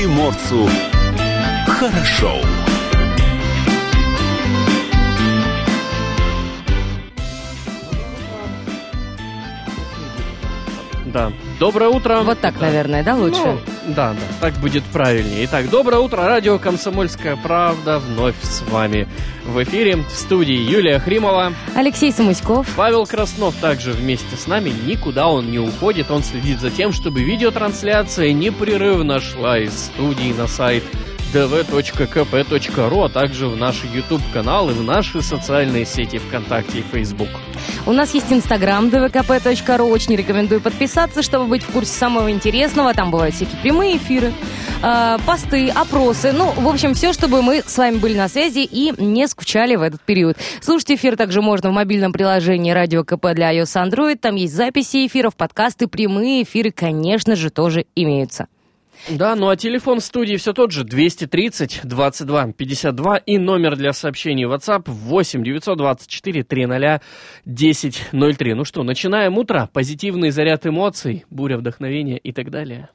приморцу хорошо. Да. Доброе утро. Вот так, Да. наверное, да, лучше? Ну, да, да, так будет правильнее. Итак, доброе утро, радио «Комсомольская правда» вновь с вами в эфире. В студии Юлия Хримова. Алексей Самуськов. Павел Краснов также вместе с нами. Никуда он не уходит. Он следит за тем, чтобы видеотрансляция непрерывно шла из студии на сайт dv.kp.ru, а также в наш YouTube-канал и в наши социальные сети ВКонтакте и Facebook. У нас есть инстаграм dvkp.ru. Очень рекомендую подписаться, чтобы быть в курсе самого интересного. Там бывают всякие прямые эфиры, э, посты, опросы. Ну, в общем, все, чтобы мы с вами были на связи и не скучали в этот период. Слушать эфир также можно в мобильном приложении Радио КП для iOS Android. Там есть записи эфиров, подкасты, прямые эфиры, конечно же, тоже имеются. Да, ну а телефон студии все тот же 230 22 52 и номер для сообщений WhatsApp 8 924 300 1003. Ну что, начинаем утро, позитивный заряд эмоций, буря вдохновения и так далее.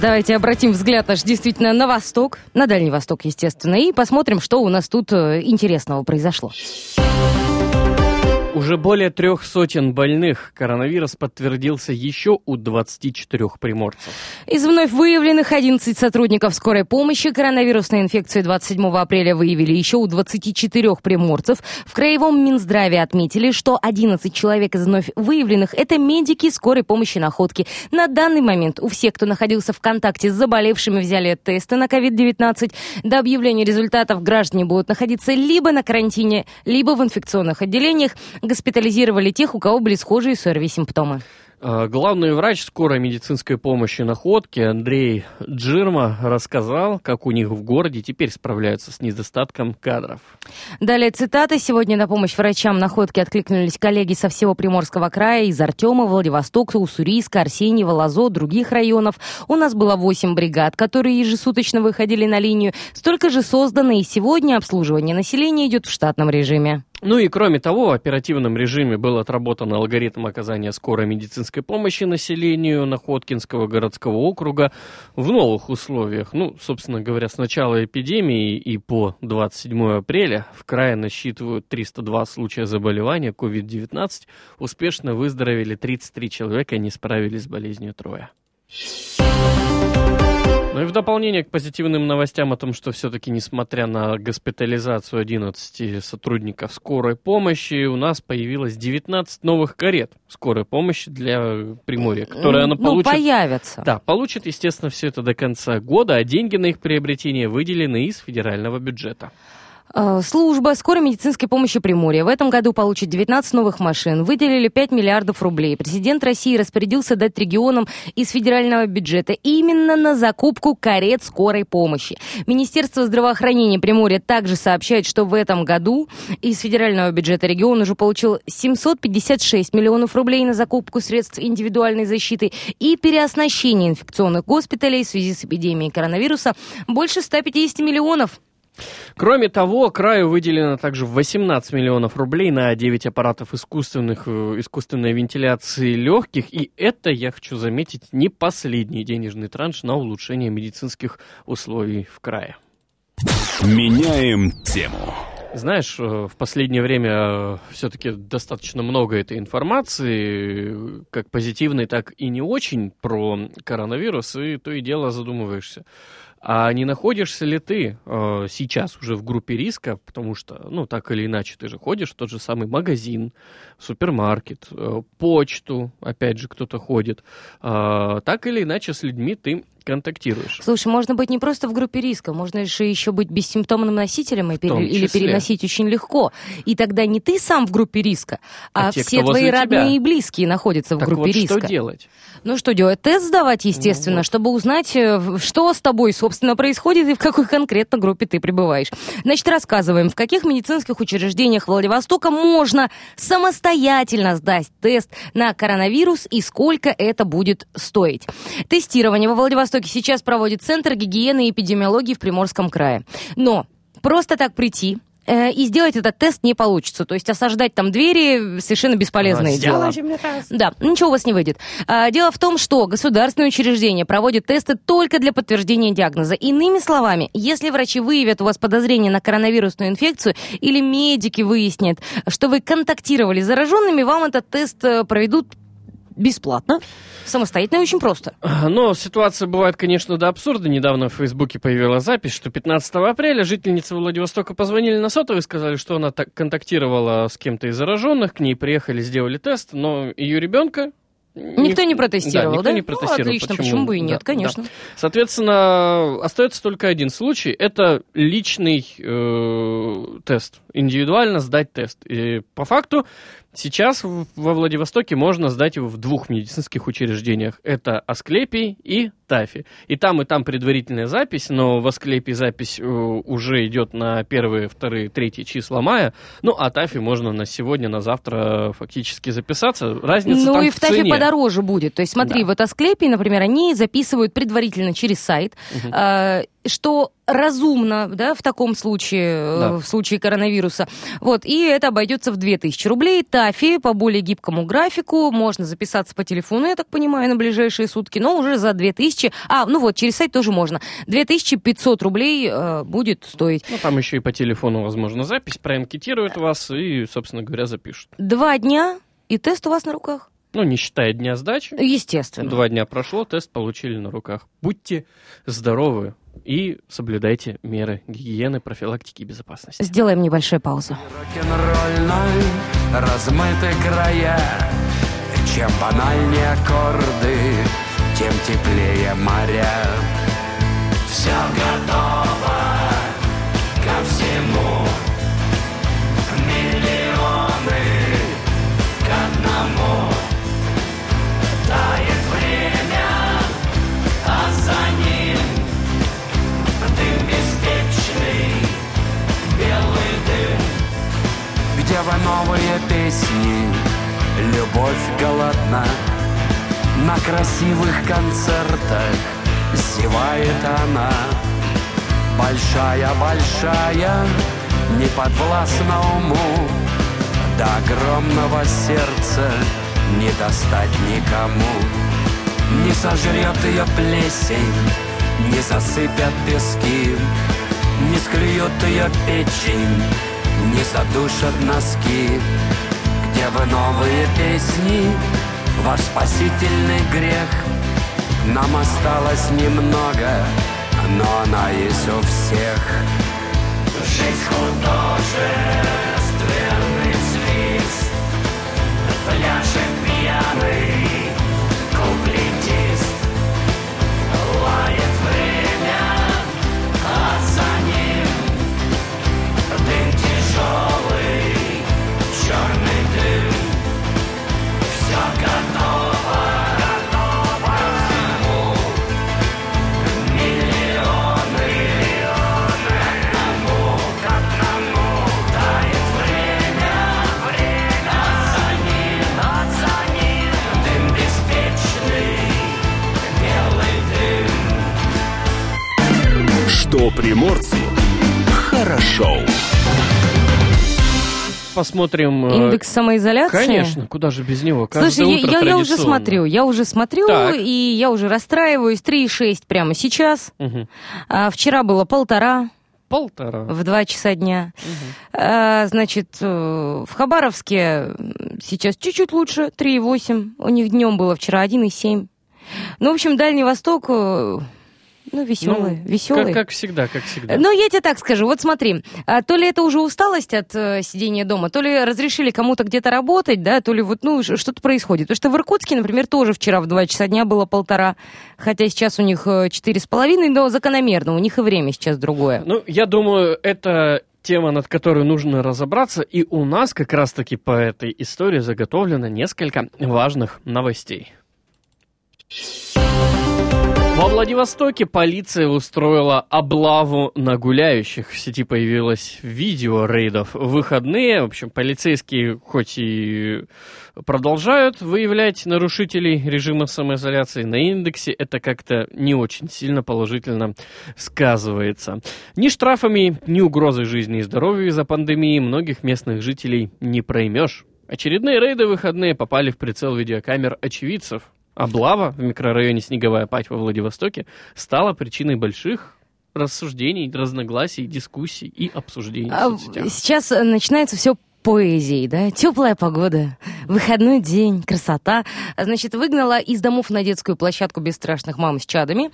Давайте обратим взгляд наш действительно на восток, на Дальний Восток, естественно, и посмотрим, что у нас тут э, интересного произошло. Уже более трех сотен больных коронавирус подтвердился еще у 24 приморцев. Из вновь выявленных 11 сотрудников скорой помощи коронавирусную инфекцию 27 апреля выявили еще у 24 приморцев. В Краевом Минздраве отметили, что 11 человек из вновь выявленных – это медики скорой помощи находки. На данный момент у всех, кто находился в контакте с заболевшими, взяли тесты на COVID-19. До объявления результатов граждане будут находиться либо на карантине, либо в инфекционных отделениях. Госпитализировали тех, у кого были схожие с ОРВИ симптомы. А, Главный врач скорой медицинской помощи Находки Андрей Джирма рассказал, как у них в городе теперь справляются с недостатком кадров. Далее цитата. Сегодня на помощь врачам находки откликнулись коллеги со всего Приморского края, из Артема, Владивостока, Уссурийска, Арсеньева, Лазо, других районов. У нас было 8 бригад, которые ежесуточно выходили на линию. Столько же создано, и сегодня обслуживание населения идет в штатном режиме. Ну и кроме того, в оперативном режиме был отработан алгоритм оказания скорой медицинской помощи населению Находкинского городского округа в новых условиях. Ну, собственно говоря, с начала эпидемии и по 27 апреля в крае насчитывают 302 случая заболевания COVID-19. Успешно выздоровели 33 человека, не справились с болезнью трое. Ну и в дополнение к позитивным новостям о том, что все-таки, несмотря на госпитализацию 11 сотрудников скорой помощи, у нас появилось 19 новых карет скорой помощи для Приморья, которые она ну, получит... появятся. Да, получит, естественно, все это до конца года, а деньги на их приобретение выделены из федерального бюджета. Э, Служба скорой медицинской помощи Приморья в этом году получит 19 новых машин. Выделили 5 миллиардов рублей. Президент России распорядился дать регионам из федерального бюджета именно на закупку карет скорой помощи. Министерство здравоохранения Приморья также сообщает, что в этом году из федерального бюджета регион уже получил 756 миллионов рублей на закупку средств индивидуальной защиты и переоснащение инфекционных госпиталей в связи с эпидемией коронавируса больше 150 миллионов. Кроме того, краю выделено также 18 миллионов рублей на 9 аппаратов искусственных, э, искусственной вентиляции легких. И это, я хочу заметить, не последний денежный транш на улучшение медицинских условий в крае. Меняем тему. Знаешь, э, в последнее время все-таки достаточно много этой информации, как позитивной, так и не очень, про коронавирус, и то и дело задумываешься. А не находишься ли ты э, сейчас уже в группе риска, потому что, ну, так или иначе, ты же ходишь в тот же самый магазин, супермаркет, э, почту, опять же, кто-то ходит. Э, так или иначе, с людьми ты контактируешь. Слушай, можно быть не просто в группе риска, можно же еще быть бессимптомным носителем и В пере- или переносить очень легко. И тогда не ты сам в группе риска, а, А те, все твои родные тебя. и близкие находятся в так группе вот, риска. что делать? Ну что делать? Тест сдавать, естественно, Ну вот. чтобы узнать, э, в- что с тобой, собственно, происходит и в какой конкретно группе ты пребываешь. Значит, рассказываем, в каких медицинских учреждениях Владивостока можно самостоятельно сдать тест на коронавирус и сколько это будет стоить. Тестирование во Владивостоке сейчас проводит Центр гигиены и эпидемиологии в Приморском крае. Но просто так прийти э, и сделать этот тест не получится. То есть осаждать там двери совершенно бесполезное дело. Да, ничего у вас не выйдет. А, Дело в том, что государственные учреждения проводят тесты только для подтверждения диагноза. Иными словами, если врачи выявят у вас подозрение на коронавирусную инфекцию или медики выяснят, что вы контактировали с зараженными, вам этот тест э, проведут бесплатно, самостоятельно и очень просто. Но ситуация бывает, конечно, до абсурда. Недавно в Фейсбуке появилась запись, что 15 апреля жительницы Владивостока позвонили на сотовый и сказали, что она так контактировала с кем-то из зараженных, к ней приехали, сделали тест, но ее ребенка... Никто не протестировал, да? Никто да? не Ну, протестировал. отлично, почему бы и нет, Да, конечно. да. Соответственно, остается только один случай. Это личный э, тест. Индивидуально сдать тест. И по факту сейчас во Владивостоке можно сдать его в двух медицинских учреждениях. Это Асклепий и Тафи. И там, и там предварительная запись, но в Асклепии запись э, уже идет на первые, вторые, третьи числа мая. Ну, а Тафи можно на сегодня, на завтра фактически записаться. Разница Ну там и в в Тафе цене. подороже будет. То есть смотри, Да. вот Асклепий, например, они записывают предварительно через сайт, э, что разумно, да, в таком случае, э, Да. в случае коронавируса. Вот, и это обойдется в 2000 рублей. Тафи по более гибкому графику, можно записаться по телефону, я так понимаю, на ближайшие сутки, но уже за 2000, а, ну вот, через сайт тоже можно. 2500 рублей э, будет стоить. Ну, там еще и по телефону, возможно, запись, проанкетируют вас и, собственно говоря, запишут. Два дня, и тест у вас на руках. Ну, не считая дня сдачи. Естественно. Два дня прошло, тест получили на руках. Будьте здоровы и соблюдайте меры гигиены, профилактики и безопасности. Сделаем небольшую паузу. Размыты края Чем банальнее аккорды, тем теплее моря. Все готово ко всему. Миллионы к одному. Тает время, а за ним ты беспечный, белый дым. Где вы новые песни? Любовь голодна, на красивых концертах. Зевает она. Большая-большая, не подвластна уму. До огромного сердца не достать никому. Не сожрет ее плесень, не засыпят пески. Не склюет ее печень, не задушат носки. Где вы новые песни, ваш спасительный грех. Нам осталось немного, но она есть у всех. Жизнь художественный свист. Пляшет пьяный приморцу хорошо. Посмотрим... э, Индекс самоизоляции? Конечно, куда же без него? Каждое Слушай, я- утро я, я уже традиционно. смотрю, я уже смотрю, Так. и я уже расстраиваюсь. 3,6 прямо сейчас. Мгм. А вчера было полтора Полтора. в 2 часа дня. А, значит, э, в Хабаровске сейчас чуть-чуть лучше, 3,8. У них днем было вчера 1,7. Ну, в общем, Дальний Восток, э, ну, веселый, Ну, веселый. Как, как всегда, как всегда. Ну, я тебе так скажу. Вот смотри, а, то ли это уже усталость от э, сидения дома, то ли разрешили кому-то где-то работать, да, то ли вот, ну, что-то происходит. Потому что в Иркутске, например, тоже вчера в 2 часа дня было полтора, хотя сейчас у них э, четыре с половиной, но закономерно, у них и время сейчас другое. Ну, я думаю, это тема, над которой нужно разобраться, и у нас как раз-таки по этой истории заготовлено несколько важных новостей. Во Владивостоке полиция устроила облаву на гуляющих. В сети появилось видео рейдов в выходные. В общем, полицейские хоть и продолжают выявлять нарушителей режима самоизоляции, на индексе это как-то не очень сильно положительно сказывается. Ни штрафами, ни угрозой жизни и здоровью из-за пандемии многих местных жителей не проймешь. Очередные рейды выходные попали в прицел видеокамер очевидцев. Облава в микрорайоне Снеговая Пать во Владивостоке стала причиной больших рассуждений, разногласий, дискуссий и обсуждений А. Сейчас э, начинается все поэзией, да, теплая погода, выходной день, красота. Значит, выгнала из домов на детскую площадку бесстрашных мам с чадами.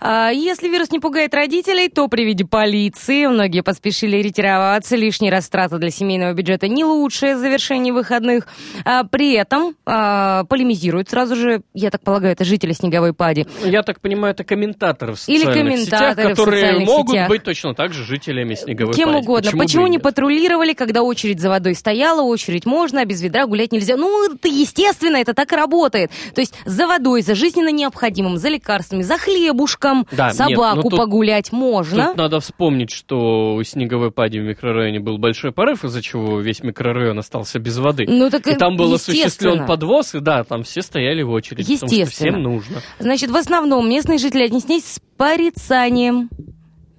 А, Если вирус не пугает родителей, то при виде полиции многие поспешили ретироваться. Лишние растраты для семейного бюджета не лучшее завершение выходных. А, При этом а, полемизируют сразу же, я так полагаю, это жители Снеговой Пади. Я так понимаю, это комментаторы в Или социальных сетях, комментаторы в которые социальных могут сетях. быть точно так же жителями Снеговой Кем Пади. угодно. Почему, и не нет? патрулировали, когда очередь за водой стояла, очередь можно, а без ведра гулять нельзя? Ну, это естественно, это так и работает. То есть за водой, за жизненно необходимым, за лекарствами, за хлебушком Да, нет, собаку ну тут- погулять можно. Тут надо вспомнить, что у Снеговой Пади в микрорайоне был большой порыв, из-за чего весь микрорайон остался без воды. Ну, так и там был естественно. осуществлен подвоз, и да, там все стояли в очереди, потому что Естественно. всем нужно. Значит, в основном местные жители отнеслись с порицанием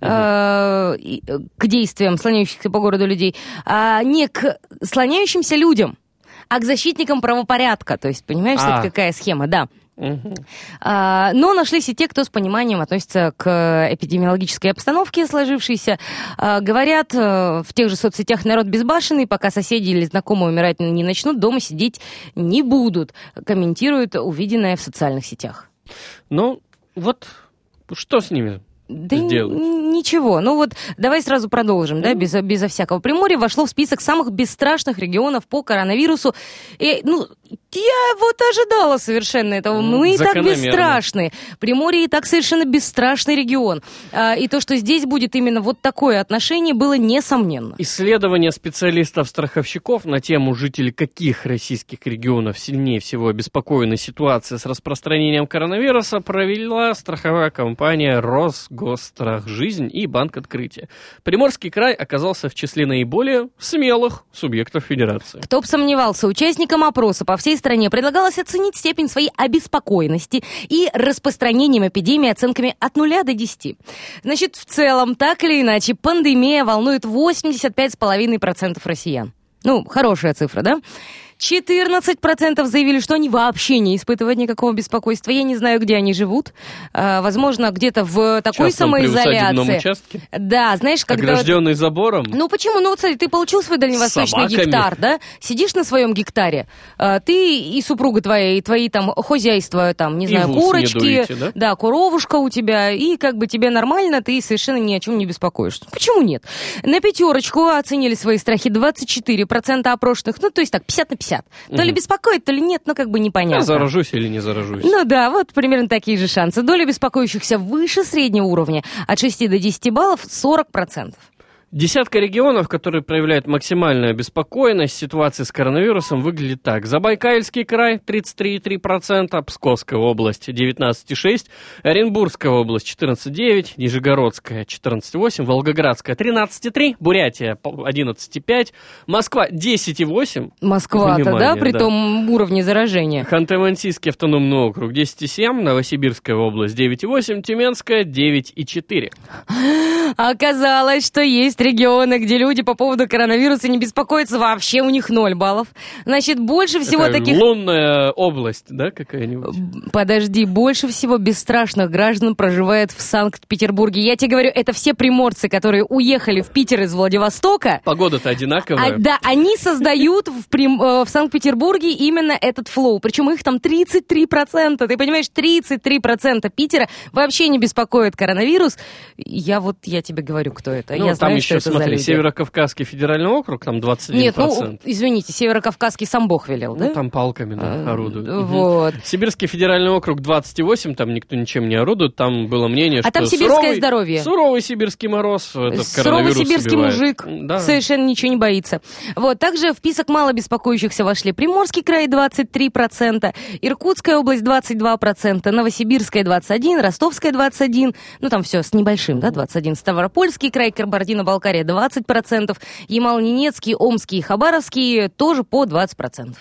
э, э, к действиям слоняющихся по городу людей, а не к слоняющимся людям, а к защитникам правопорядка. То есть, понимаешь, А. это какая схема, да. А, Но нашлись и те, кто с пониманием относится к эпидемиологической обстановке сложившейся. А, Говорят, э, в тех же соцсетях народ безбашенный, пока соседи или знакомые умирать не начнут, дома сидеть не будут, комментируют увиденное в социальных сетях. Ну, вот что с ними? Да сделать? ничего. Ну вот, давай сразу продолжим, да, безо, безо всякого. Приморье вошло в список самых бесстрашных регионов по коронавирусу. И, ну, я вот ожидала совершенно этого. Мы и так бесстрашны. Приморье и так совершенно бесстрашный регион. А, и то, что здесь будет именно вот такое отношение, было несомненно. Исследование специалистов-страховщиков на тему жителей каких российских регионов сильнее всего обеспокоены ситуацией с распространением коронавируса провела страховая компания Росгосстрахжизнь и Банк Открытия. Приморский край оказался в числе наиболее смелых субъектов федерации. Кто бы сомневался, участникам опроса по всей стране предлагалось оценить степень своей обеспокоенности и распространением эпидемии оценками от 0 до 10. Значит, в целом, так или иначе, пандемия волнует 85,5% россиян. Ну, хорошая цифра, да? 14% заявили, что они вообще не испытывают никакого беспокойства. Я не знаю, где они живут. А, возможно, где-то в такой Частном самоизоляции. участке? Да, знаешь, когда... Огражденный забором? Ну почему? Ну вот смотри, ты получил свой дальневосточный гектар, да? Сидишь на своем гектаре, а, ты и супруга твоя, и твои там хозяйства, там, не знаю, ус не курочки, дуете, да? коровушка у тебя, и как бы тебе нормально, ты совершенно ни о чем не беспокоишься. Почему нет? На пятерочку оценили свои страхи 24% опрошенных, ну то есть так, 50 на 50. То ли беспокоит, то ли нет, ну как бы непонятно. Я заражусь или не заражусь? Ну да, вот примерно такие же шансы. Доля беспокоящихся выше среднего уровня, от 6 до 10 баллов 40%. Десятка регионов, которые проявляют максимальную обеспокоенность ситуации с коронавирусом, выглядит так. Забайкальский край 33,3%, Псковская область 19,6%, Оренбургская область 14,9%, Нижегородская 14,8%, Волгоградская 13,3%, Бурятия по- 11,5%, Москва 10,8%, Москва-то, да, при да. том уровне заражения. Ханты-Мансийский автономный округ 10,7%, Новосибирская область 9,8%, Тюменская 9,4%. Оказалось, что есть регионы, где люди по поводу коронавируса не беспокоятся вообще, у них ноль баллов. Значит, больше всего Такая таких... лунная область, да, какая-нибудь? Подожди, больше всего бесстрашных граждан проживает в Санкт-Петербурге. Я тебе говорю, это все приморцы, которые уехали в Питер из Владивостока. Погода-то А, одинаковая. да, они создают в, Прим- э, в Санкт-Петербурге именно этот флоу. Причем их там 33%. Ты понимаешь, 33% Питера вообще не беспокоит коронавирус. Я вот, я тебе говорю, кто это. Ну, я там знаю, еще, что это за смотри, люди. Северокавказский федеральный округ, там 21%. Нет, ну, извините, Северокавказский сам Бог велел, Ну, да? там палками да, А, орудуют. Мгм. Вот. Сибирский федеральный округ 28, там никто ничем не орудует, там было мнение, А что там сибирское суровый, здоровье. Суровый сибирский мороз, этот Суровый сибирский убивает. мужик Да. совершенно ничего не боится. Вот, также в список мало беспокоящихся вошли Приморский край 23%, Иркутская область 22%, Новосибирская 21%, Ростовская 21%, ну там все с небольшим, да, 21%, Ставропольский край, Кабардино-Балкария 20%, Ямал-Ненецкий, Омский и Хабаровский тоже по 20%.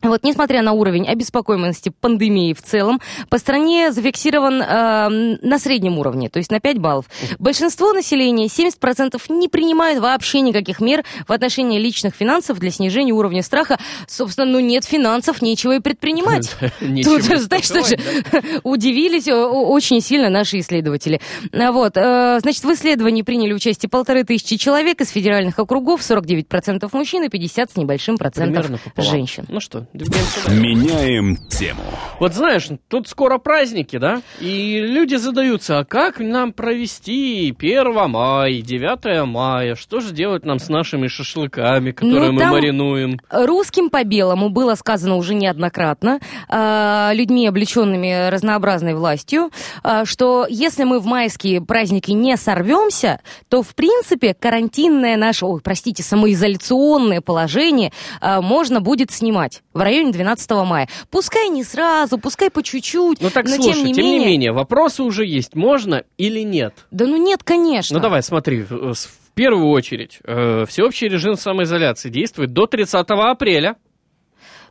Вот, несмотря на уровень обеспокоенности пандемией в целом, по стране зафиксирован э, на среднем уровне, то есть на 5 баллов. Большинство населения, 70%, не принимают вообще никаких мер в отношении личных финансов для снижения уровня страха. Собственно, ну нет финансов, нечего и предпринимать. Тут, знаешь, беспокоить, удивились очень сильно наши исследователи. А Вот, э, значит, в исследовании приняли участие полторы тысячи человек из федеральных округов, 49% мужчин и 50 с небольшим процентов женщин. Ну что, двигаемся. Меняем тему. Вот знаешь, тут скоро праздники, да? И люди задаются, а как нам провести 1 мая, 9 мая? Что же делать нам с нашими шашлыками, которые Ну, мы там- маринуем? Русским по белому было сказано уже неоднократно э, людьми, облеченными разнообразной властью, э, что если мы в майские праздники не сорвемся, то в принципе карантинное наше, ой, простите, самоизоляционное положение э, можно будет снимать в районе 12 мая. Пускай не сразу, пускай по чуть-чуть, Ну так но слушай, тем не менее. вопросы уже есть, можно или нет? Да ну нет, конечно. Ну давай, смотри, в первую очередь, э, всеобщий режим самоизоляции действует до 30 апреля.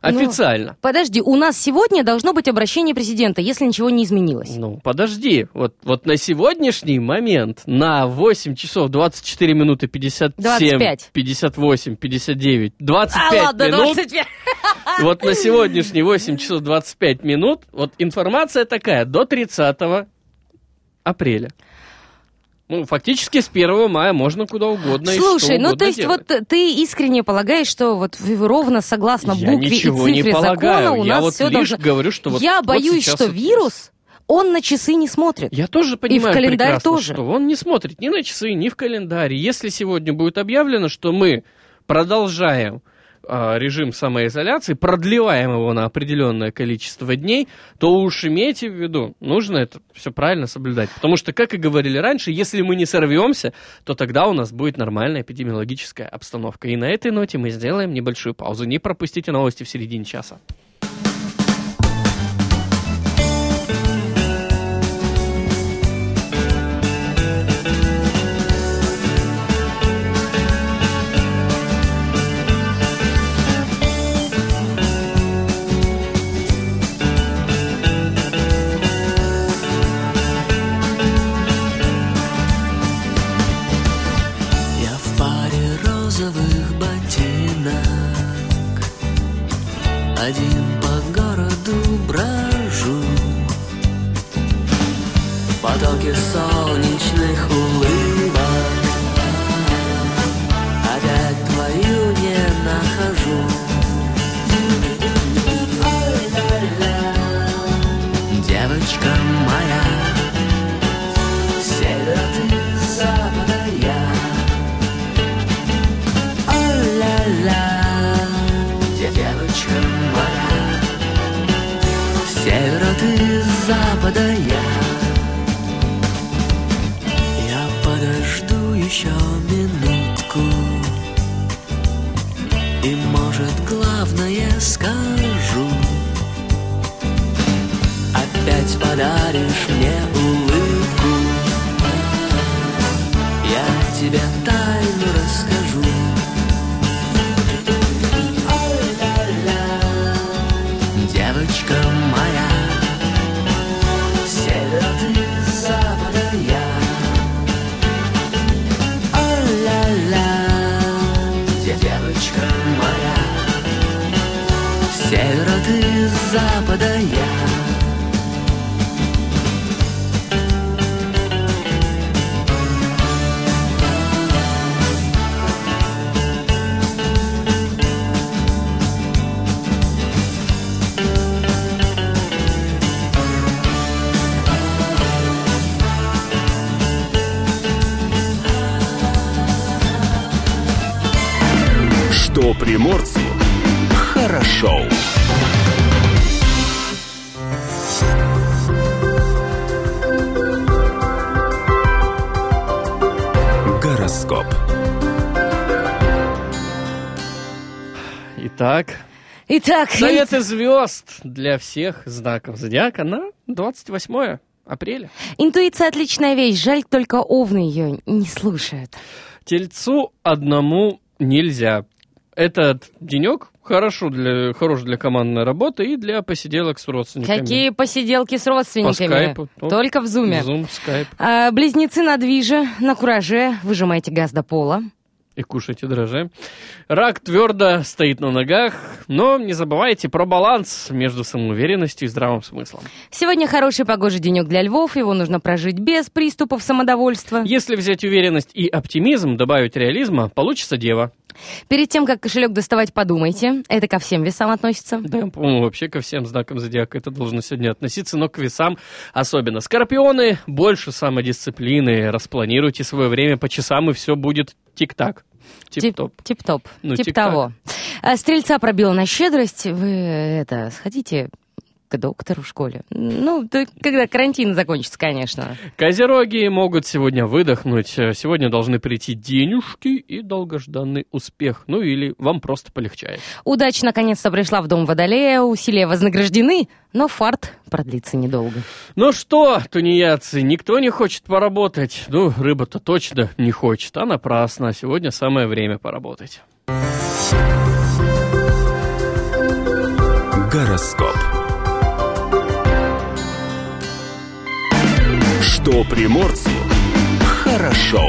Ну, Официально. Подожди, у нас сегодня должно быть обращение президента, если ничего не изменилось. Ну, подожди, вот, вот на сегодняшний момент на 8 часов 24 минуты 57, 25. 58, 59, 25 а ладно, минут, 25. вот на сегодняшний 8 часов 25 минут, вот информация такая, до 30 апреля. Ну, фактически с 1 мая можно куда угодно и Слушай, что ну то есть делать. вот ты искренне полагаешь, что вот в- ровно согласно Я букве и не цифре полагаю, закона у я нас вот все лишь должно... говорю, что вот Я вот боюсь, что это вирус, он на часы не смотрит. Я тоже понимаю календарь прекрасно, тоже. что он не смотрит ни на часы, ни в календарь. Если сегодня будет объявлено, что мы продолжаем режим самоизоляции, продлеваем его на определенное количество дней, то уж имейте в виду, нужно это все правильно соблюдать. Потому что, как и говорили раньше, если мы не сорвемся, то тогда у нас будет нормальная эпидемиологическая обстановка. И на этой ноте мы сделаем небольшую паузу. Не пропустите новости в середине часа. Подаришь мне приморцу хорошо. Гороскоп. Итак, Итак, советы звезд для всех знаков зодиака на 28 апреля. интуиция отличная вещь, жаль только овны ее не слушают. Тельцу одному нельзя. Этот денек хорошо для, хорош для командной работы и для посиделок с родственниками. Какие посиделки с родственниками? По скайпу. Ну, Только в зуме. Зум, скайп. А, близнецы на движе, на кураже, выжимайте газ до пола. И кушайте дрожжи. Рак твердо стоит на ногах, но не забывайте про баланс между самоуверенностью и здравым смыслом. Сегодня хороший погожий денек для львов, его нужно прожить без приступов самодовольства. Если взять уверенность и оптимизм, добавить реализма, получится дева. Перед тем, как кошелек доставать, подумайте. Это ко всем весам относится. Да, по-моему, вообще ко всем знакам зодиака это должно сегодня относиться, но к весам особенно. Скорпионы, больше самодисциплины, распланируйте свое время по часам, и все будет тик-так. Тип-топ. Тип- Тип-топ. Ну, Тип того. А, Стрельца пробила на щедрость. Вы, это, сходите к доктору в школе. Ну, то когда карантин закончится, конечно. Козероги могут сегодня выдохнуть. Сегодня должны прийти денежки и долгожданный успех. Ну или вам просто полегчает. Удача наконец-то пришла в дом Водолея, усилия вознаграждены, но фарт продлится недолго. Ну что, тунеядцы, никто не хочет поработать. Ну, рыба-то точно не хочет, а напрасно. Сегодня самое время поработать. Гороскоп. Что приморцу хорошо.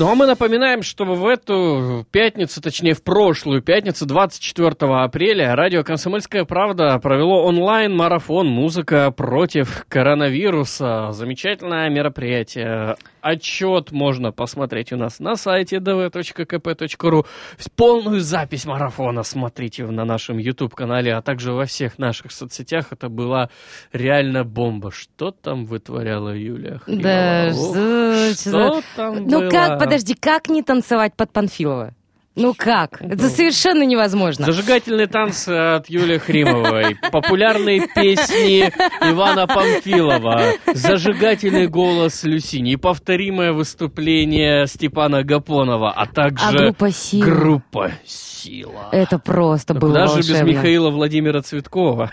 Ну а мы напоминаем, что в эту пятницу, точнее в прошлую пятницу, 24 апреля, радио «Комсомольская правда» провело онлайн-марафон «Музыка против коронавируса». Замечательное мероприятие. Отчет можно посмотреть у нас на сайте dv.kp.ru. Полную запись марафона смотрите на нашем YouTube-канале, а также во всех наших соцсетях. Это была реально бомба. Что там вытворяла Юлия Хримова? Да, Ох, что- что там Ну было? как, подожди, как не танцевать под Панфилова? Ну как? Это совершенно невозможно. Зажигательные танцы от Юлии Хримовой, популярные песни Ивана Памфилова, зажигательный голос Люси, неповторимое выступление Степана Гапонова, а также А группа «Сила»? группа «Сила». Это просто Ну, было Куда же без волшебно. Михаила Владимира Цветкова?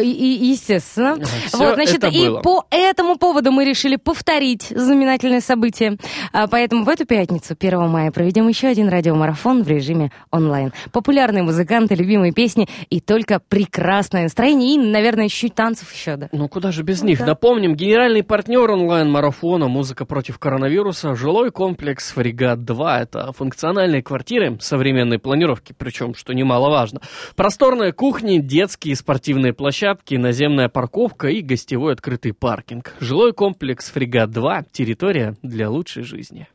И, естественно. Всё вот, значит, и было. по этому поводу мы решили повторить знаменательное событие. А, поэтому в эту пятницу, 1 мая, проведем еще один радиоконцерт радиомарафон в режиме онлайн. Популярные музыканты, любимые песни и только прекрасное настроение и, наверное, чуть-чуть танцев еще, да. Ну куда же без Ну них? да. Напомним, генеральный партнер онлайн-марафона «Музыка против коронавируса» жилой комплекс «Фрегат-2». Это функциональные квартиры современной планировки, причем, что немаловажно. Просторные кухни, детские спортивные площадки, наземная парковка и гостевой открытый паркинг. Жилой комплекс «Фрегат-2» – территория для лучшей жизни.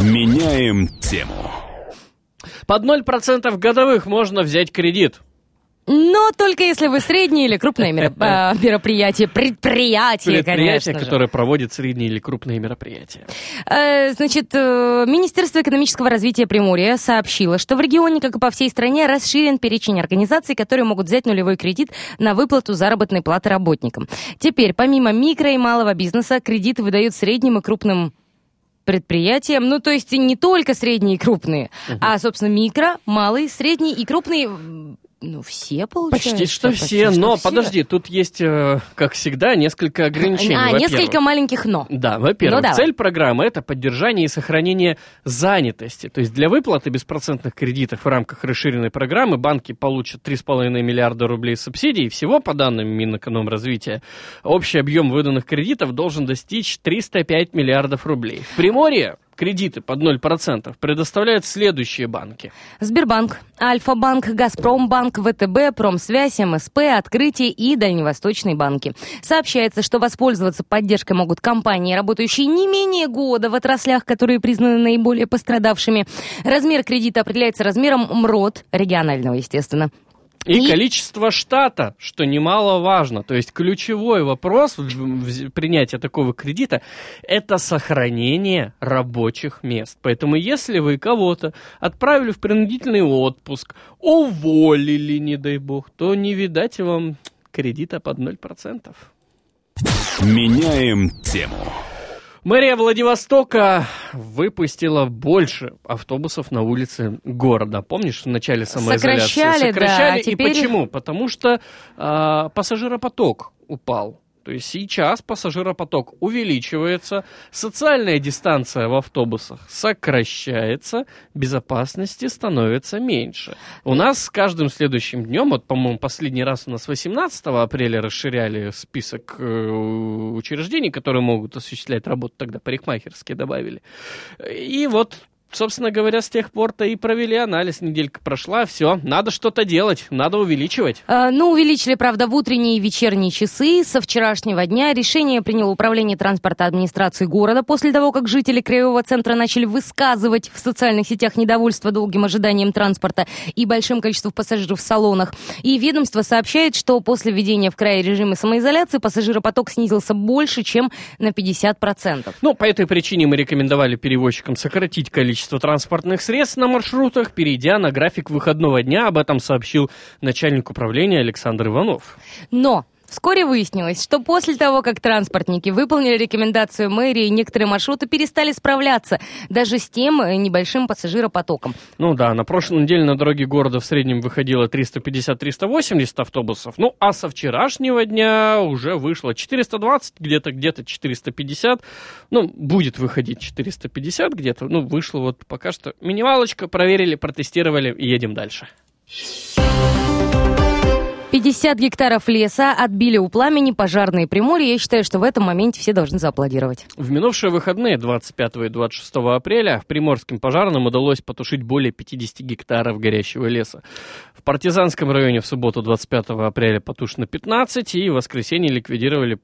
Меняем тему. Под 0% годовых можно взять кредит. Но только если вы среднее или крупное меро- а, мероприятие, предприятие, Предприятие, конечно же. которое проводит средние или крупные мероприятия. Э, Значит, э, Министерство экономического развития Приморья сообщило, что в регионе, как и по всей стране, расширен перечень организаций, которые могут взять нулевой кредит на выплату заработной платы работникам. Теперь, помимо микро и малого бизнеса, кредиты выдают средним и крупным предприятиям, ну, то есть не только средние и крупные, а, собственно, микро, малый, средний и крупный, ну, все получается. Почти что все, но подожди, тут есть, э, как всегда, несколько ограничений. А, несколько маленьких «но». Да, во-первых, Ну, цель программы это поддержание и сохранение занятости. То есть для выплаты беспроцентных кредитов в рамках расширенной программы банки получат 3,5 миллиарда рублей субсидий. Всего, по данным Минэкономразвития, общий объем выданных кредитов должен достичь 305 миллиардов рублей. В Приморье кредиты под 0% предоставляют следующие банки. Сбербанк, Альфа-банк, Газпромбанк, ВТБ, Промсвязь, МСП, Открытие и Дальневосточные банки. Сообщается, что воспользоваться поддержкой могут компании, работающие не менее года в отраслях, которые признаны наиболее пострадавшими. Размер кредита определяется размером МРОД, регионального, естественно. И, И- количество штата, что немаловажно. То есть ключевой вопрос принятия такого кредита – это сохранение рабочих мест. Поэтому если вы кого-то отправили в принудительный отпуск, уволили, не дай бог, то не видать вам кредита под 0%. Меняем тему. Мэрия Владивостока выпустила больше автобусов на улице города. Помнишь, в начале самоизоляции? Сокращали, да, а И теперь- почему? Потому что а, пассажиропоток упал. То есть сейчас пассажиропоток увеличивается, социальная дистанция в автобусах сокращается, безопасности становится меньше. У нас с каждым следующим днем, вот, по-моему, последний раз у нас 18 апреля расширяли список э, учреждений, которые могут осуществлять работу, тогда парикмахерские добавили. И вот Собственно говоря, с тех пор-то и провели анализ. Неделька прошла, все, надо что-то делать, надо увеличивать. Э, Ну, увеличили, правда, в утренние и вечерние часы. Со вчерашнего дня решение приняло Управление транспорта администрации города после того, как жители Краевого центра начали высказывать в социальных сетях недовольство долгим ожиданием транспорта и большим количеством пассажиров в салонах. И ведомство сообщает, что после введения в крае режима самоизоляции пассажиропоток снизился больше, чем на 50%. Ну, по этой причине мы рекомендовали перевозчикам сократить количество транспортных средств на маршрутах, перейдя на график выходного дня. Об этом сообщил начальник управления Александр Иванов. Но вскоре выяснилось, что после того, как транспортники выполнили рекомендацию мэрии, некоторые маршруты перестали справляться даже с тем э, небольшим пассажиропотоком. Ну да, на прошлой неделе на дороге города в среднем выходило 350-380 автобусов. Ну, а со вчерашнего дня уже вышло 420, где-то где-то 450. Ну, будет выходить 450 где-то. Ну, вышло вот пока что минималочка. Проверили, протестировали и едем дальше. 50 гектаров леса отбили у пламени пожарные Приморья. Я считаю, что в этом моменте все должны зааплодировать. В минувшие выходные 25 и 26 апреля Приморским пожарным удалось потушить более 50 гектаров горящего леса. В Партизанском районе в субботу 25 апреля потушено 15 и в воскресенье ликвидировали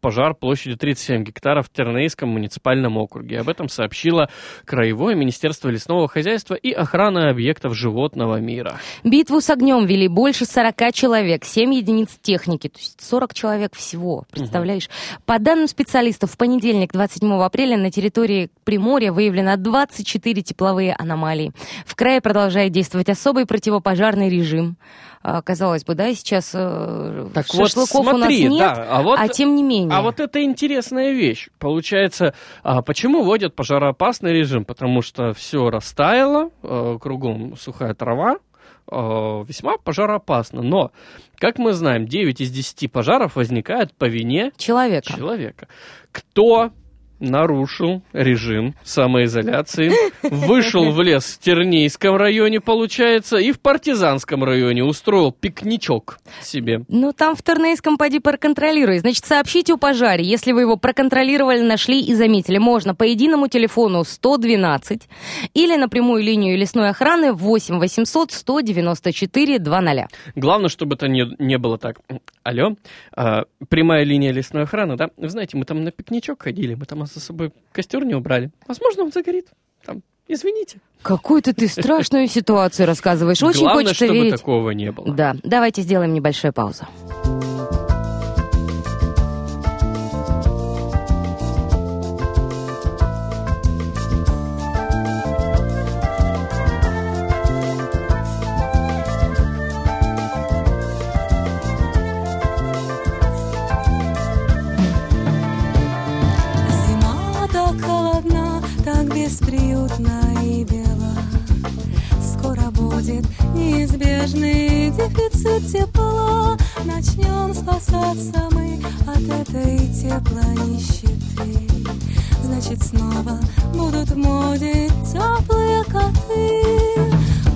пожар площадью 37 гектаров в Тернейском муниципальном округе. Об этом сообщило Краевое министерство лесного хозяйства и охраны объектов животного мира. Битву с огнем вели больше 40 человек, 7 единиц техники, то есть 40 человек всего, представляешь? По данным специалистов, в понедельник, 27 апреля, на территории Приморья выявлено 24 тепловые аномалии. В крае продолжает действовать особый противопожарный режим. А, Казалось бы, да, сейчас э, Так вот, шашлыков у нас смотри, нет, да, а вот- тем не менее. А вот это интересная вещь. Получается, а почему вводят пожароопасный режим? Потому что все растаяло, э, кругом сухая трава, э, весьма пожароопасно. Но, как мы знаем, 9 из 10 пожаров возникают по вине Человека. человека. Кто нарушил режим самоизоляции, вышел в лес в Тернейском районе, получается, и в Партизанском районе устроил пикничок себе. Ну, там в Тернейском поди проконтролируй. Значит, сообщите о пожаре, если вы его проконтролировали, нашли и заметили. Можно по единому телефону 112 или на прямую линию лесной охраны 8 800 194 200. Главное, чтобы это не, не было так. Алло, а, прямая линия лесной охраны, да? Вы знаете, мы там на пикничок ходили, мы там за собой костер не убрали. Возможно, он загорит. Там, извините. Какую-то ты страшную ситуацию рассказываешь. Очень Главное, хочется чтобы верить. такого не было. Да, давайте сделаем небольшую паузу. Бесприютна и бела. Скоро будет неизбежный дефицит тепла. Начнем спасаться мы от этой теплонищеты. Значит, снова будут в моде теплые коты.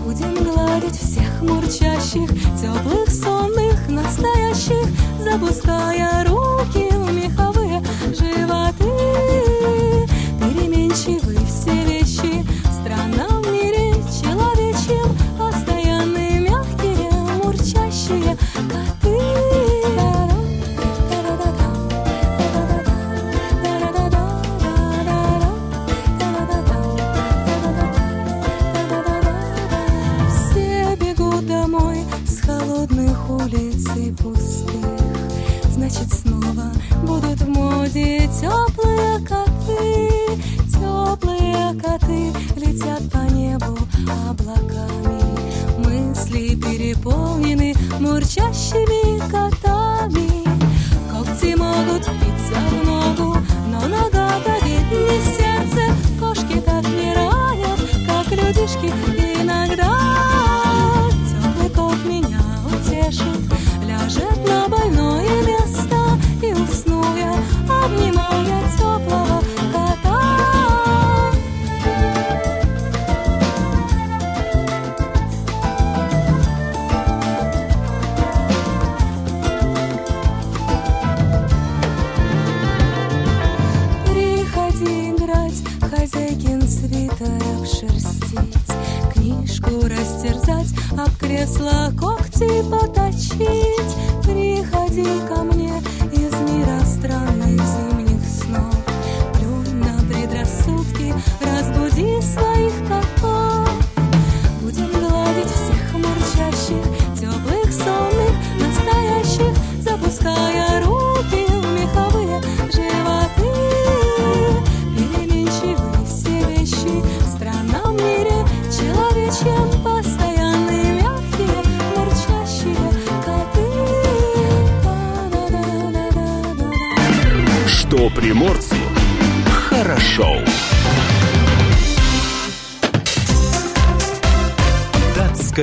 Будем гладить всех мурчащих, теплых, сонных, настоящих, запуская руки в меховые животы.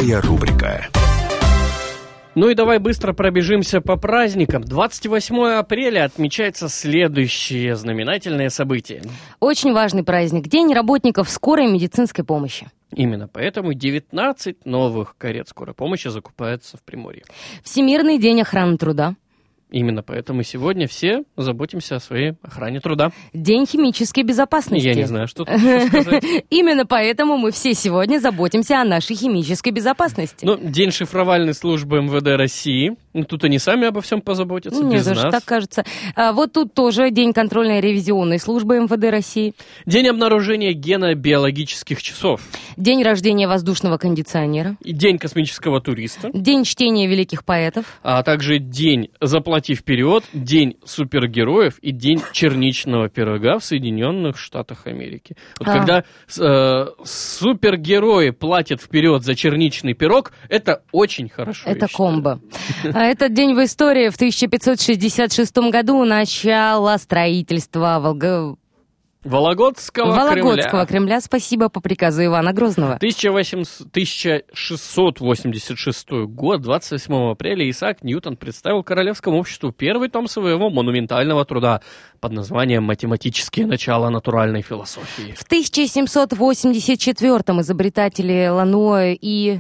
Датская рубрика. Ну и давай быстро пробежимся по праздникам. 28 апреля отмечается следующее знаменательное событие. Очень важный праздник. День работников скорой медицинской помощи. Именно поэтому 19 новых карет скорой помощи закупаются в Приморье. Всемирный день охраны труда. Именно поэтому сегодня все заботимся о своей охране труда. День химической безопасности. Я не знаю, что тут сказать. Именно поэтому мы все сегодня заботимся о нашей химической безопасности. Ну, день шифровальной службы МВД России. Ну, тут они сами обо всем позаботятся, Мне без тоже нас. так кажется. А вот тут тоже День контрольной ревизионной службы МВД России. День обнаружения гена биологических часов. День рождения воздушного кондиционера. И День космического туриста. День чтения великих поэтов. А также день «Заплати вперед», день супергероев и день черничного пирога в Соединенных Штатах Америки. Вот А. когда э, супергерои платят вперед за черничный пирог, это очень хорошо. Это комбо. А этот день в истории в 1566 году начало строительства Волга... Вологодского, Вологодского Кремля. Кремля. Спасибо по приказу Ивана Грозного. 1800 1686 год, 28 апреля, Исаак Ньютон представил Королевскому обществу первый том своего монументального труда под названием «Математические начала натуральной философии». В 1784-м изобретатели Лануа и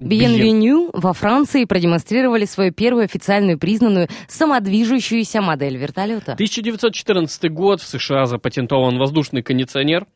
Биенвеню во Франции продемонстрировали свою первую официальную признанную самодвижущуюся модель вертолета. 1914 год, в США запатентован воздушный кондиционер.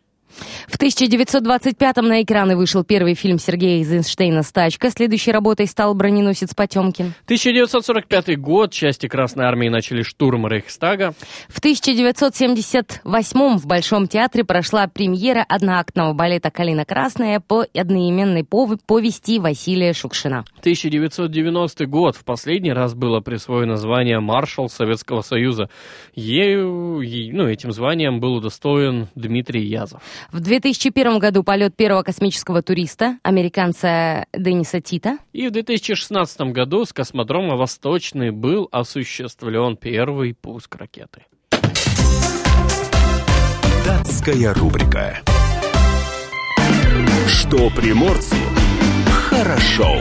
В 1925-м на экраны вышел первый фильм Сергея Эйзенштейна «Стачка». Следующей работой стал «Броненосец Потемкин». 1945 год, части Красной Армии начали штурм Рейхстага. В 1978-м в Большом театре прошла премьера одноактного балета «Калина Красная» по одноименной пов- повести Василия Шукшина. 1990 год, в последний раз было присвоено звание маршал Советского Союза. Ею, е- ну, этим званием был удостоен Дмитрий Язов. В 2001 году полет первого космического туриста, американца Денниса Тита. И в 2016 году с космодрома Восточный был осуществлен первый пуск ракеты. Датская рубрика. Что приморцу хорошо.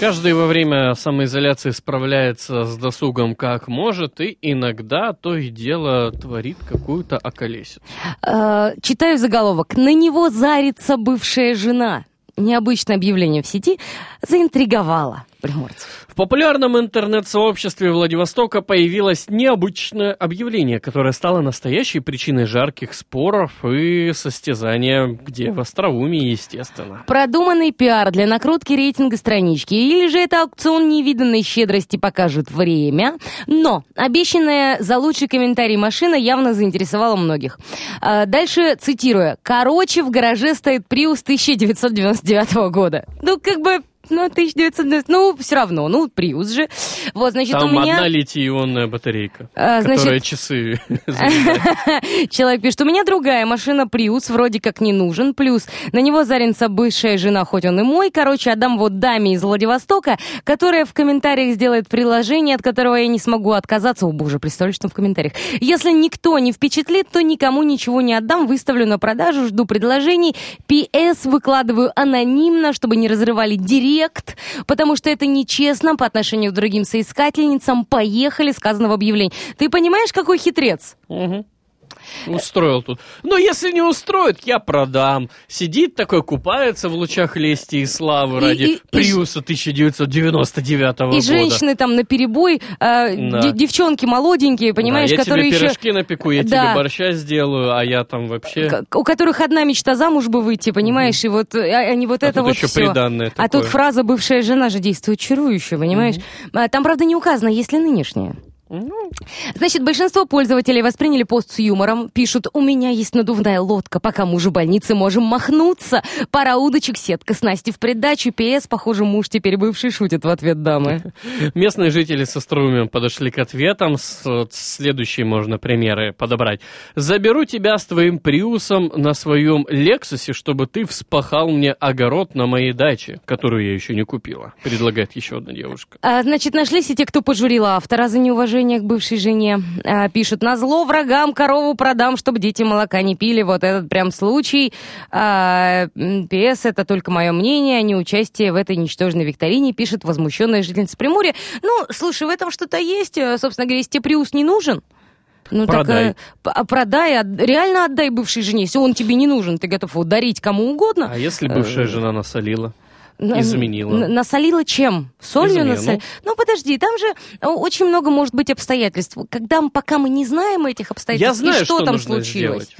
Каждый во время самоизоляции справляется с досугом как может и иногда то и дело творит какую-то околесицу. Э, читаю заголовок. На него зарится бывшая жена. Необычное объявление в сети заинтриговало приморцев. В популярном интернет-сообществе Владивостока появилось необычное объявление, которое стало настоящей причиной жарких споров и состязания, где в остроумии, естественно. Продуманный пиар для накрутки рейтинга странички. Или же это аукцион невиданной щедрости покажет время. Но обещанная за лучший комментарий машина явно заинтересовала многих. А, Дальше цитирую. Короче, в гараже стоит Prius 1999 года. Ну, как бы... Ну, 1990, ну, все равно, ну, Prius же. Вот, значит, Там у меня... одна литий-ионная батарейка, А, значит- которая часы. Человек пишет, у меня другая машина Prius, вроде как не нужен. Плюс на него зарится бывшая жена, хоть он и мой. Короче, отдам вот даме из Владивостока, которая в комментариях сделает приложение, от которого я не смогу отказаться. О боже, представляешь, что в комментариях. Если никто не впечатлит, то никому ничего не отдам. Выставлю на продажу, жду предложений. PS выкладываю анонимно, чтобы не разрывали директ, потому что это нечестно по отношению к другим соискательницам. Поехали, сказано в объявлении. Ты понимаешь, какой хитрец? Мгм. Устроил тут. Но если не устроит, я продам. Сидит такой, купается в лучах лести и славы И- ради и- и Приуса 1999 И года. женщины там на перебой, Да. девчонки молоденькие, понимаешь, Да, я которые тебе еще... пирожки напеку, я Да. тебе борща сделаю, а я там вообще... У которых одна мечта замуж бы выйти, понимаешь, и вот э, а, они вот А это вот еще все. приданное А такое. тут фраза «бывшая жена» же действует чарующе, понимаешь? А, Там, правда, не указано, есть ли нынешняя. Ну, Значит, большинство пользователей восприняли пост с юмором. Пишут, у меня есть надувная лодка, пока муж в больнице, можем махнуться. Пара удочек, сетка снасти в придачу. ПС, похоже, муж теперь бывший шутит в ответ дамы. Местные жители со Струмем подошли к ответам. Следующие можно примеры подобрать. «Заберу тебя с твоим Приусом на своем Лексусе, чтобы ты вспахал мне огород на моей даче, которую я еще не купила», предлагает еще одна девушка. А, значит, нашлись и те, кто пожурил автора за неуважение к бывшей жене. А, пишут, на зло врагам корову продам, чтобы дети молока не пили. Вот этот прям случай. А, ПС, это только мое мнение, а не участие в этой ничтожной викторине, пишет возмущенная жительница Приморья. Ну, слушай, в этом что-то есть. Э, Собственно говоря, если тебе Приус не нужен, ну Продай. так э, а продай, от- реально отдай бывшей жене. Если он тебе не нужен, ты готов его дарить кому угодно. А если бывшая жена насолила? Н- Изменила. Насолила чем? Солью насолила? Ну, подожди, там же э, очень много может быть обстоятельств. Когда, пока мы не знаем этих обстоятельств, Я знаю, и что, что там случилось. сделать.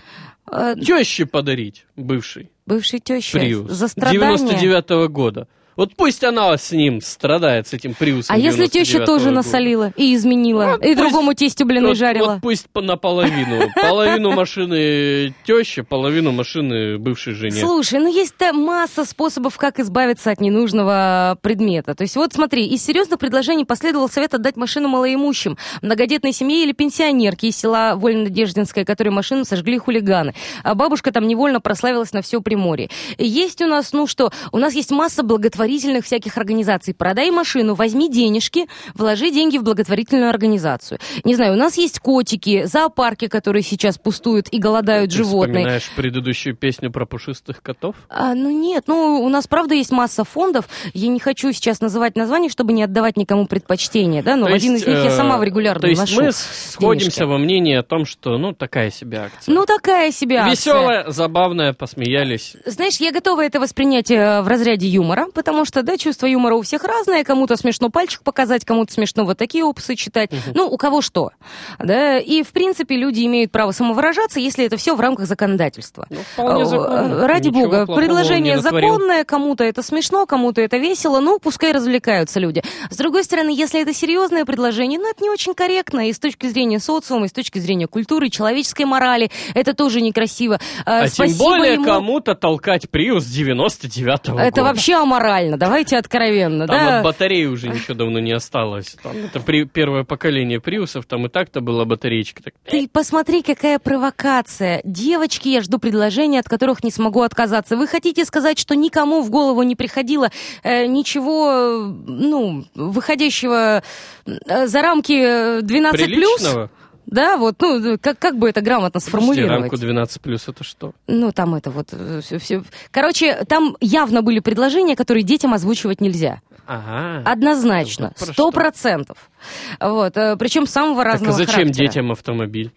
Э, Теще подарить бывший Бывшей теще Приус. за страдания. 99 года. Вот пусть она с ним страдает, с этим Приусом А если теща 99-го тоже года. насолила и изменила, Вот и пусть- другому тестю блины Вот- жарила? Вот пусть по- наполовину. Половину машины тещи, половину машины бывшей жене. Слушай, ну есть масса способов, как избавиться от ненужного предмета. То есть вот смотри, из серьезных предложений последовал совет отдать машину малоимущим, многодетной семье или пенсионерке из села Вольнодеждинское, которой машину сожгли хулиганы. А бабушка там невольно прославилась на все Приморье. Есть у нас, ну что, у нас есть масса благотворительных благотворительных всяких организаций. Продай машину, возьми денежки, вложи деньги в благотворительную организацию. Не знаю, у нас есть котики, зоопарки, которые сейчас пустуют и голодают Ты животные. вспоминаешь предыдущую песню про пушистых котов? А, ну нет, ну у нас правда есть масса фондов. Я не хочу сейчас называть название, чтобы не отдавать никому предпочтение, да, но То один есть, из них я э, сама в регулярно То есть мы сходимся денежки. во мнении о том, что, ну, такая себе акция. Ну такая себе акция. Веселая, забавная, посмеялись. Знаешь, я готова это воспринять э, в разряде юмора, потому что, да, чувство юмора у всех разное. Кому-то смешно пальчик показать, кому-то смешно вот такие опусы читать. Ну, у кого что. Да, и, в принципе, люди имеют право самовыражаться, если это все в рамках законодательства. Ну, Э, законно. Ради Ничего бога, предложение законное, кому-то это смешно, кому-то это весело, ну, пускай развлекаются люди. С другой стороны, если это серьезное предложение, ну, это не очень корректно и с точки зрения социума, и с точки зрения культуры, человеческой морали, это тоже некрасиво. Э, А тем спасибо более ему. кому-то толкать Приус 99-го Это года. вообще аморально, давайте откровенно, Там да? от батареи уже ничего давно не осталось. Там это при- первое поколение Приусов, там и так-то была батареечка. Так, Ты посмотри, какая провокация. Девочки, я жду предложений, от которых не смогу отказаться. Вы хотите сказать, что никому в голову не приходило э, ничего, э, ну, выходящего э, за рамки э, 12+. приличного? Да, вот, ну, как, как бы это грамотно сформулировать? рамку 12 плюс это что? Ну, там это вот все, все. Короче, там явно были предложения, которые детям озвучивать нельзя. Ага. Однозначно, Ну, сто процентов. Вот, причем самого Так а разного зачем характера. детям автомобиль?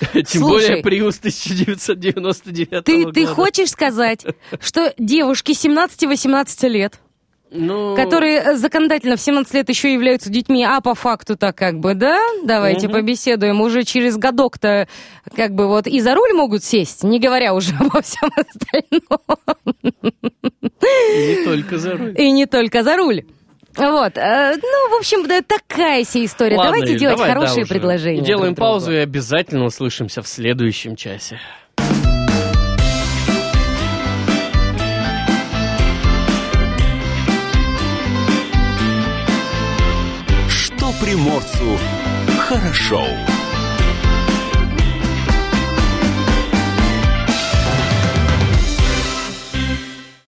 Тем Слушай, более Приус 1999 Ты, года. ты хочешь сказать, что девушки 17-18 лет, Ну, которые э, законодательно в 17 лет еще являются детьми, а по факту так как бы, да? Давайте Мгм. побеседуем. Уже через годок-то как бы вот и за руль могут сесть, не говоря уже обо всем остальном. не только за руль. И не только за руль. Вот, э, ну, в общем, да, такая себе история. Ладно, Давайте Юль, делать давай, да, хорошие уже. предложения. Делаем друг другу. паузу и обязательно услышимся в следующем часе. Приморцу хорошо.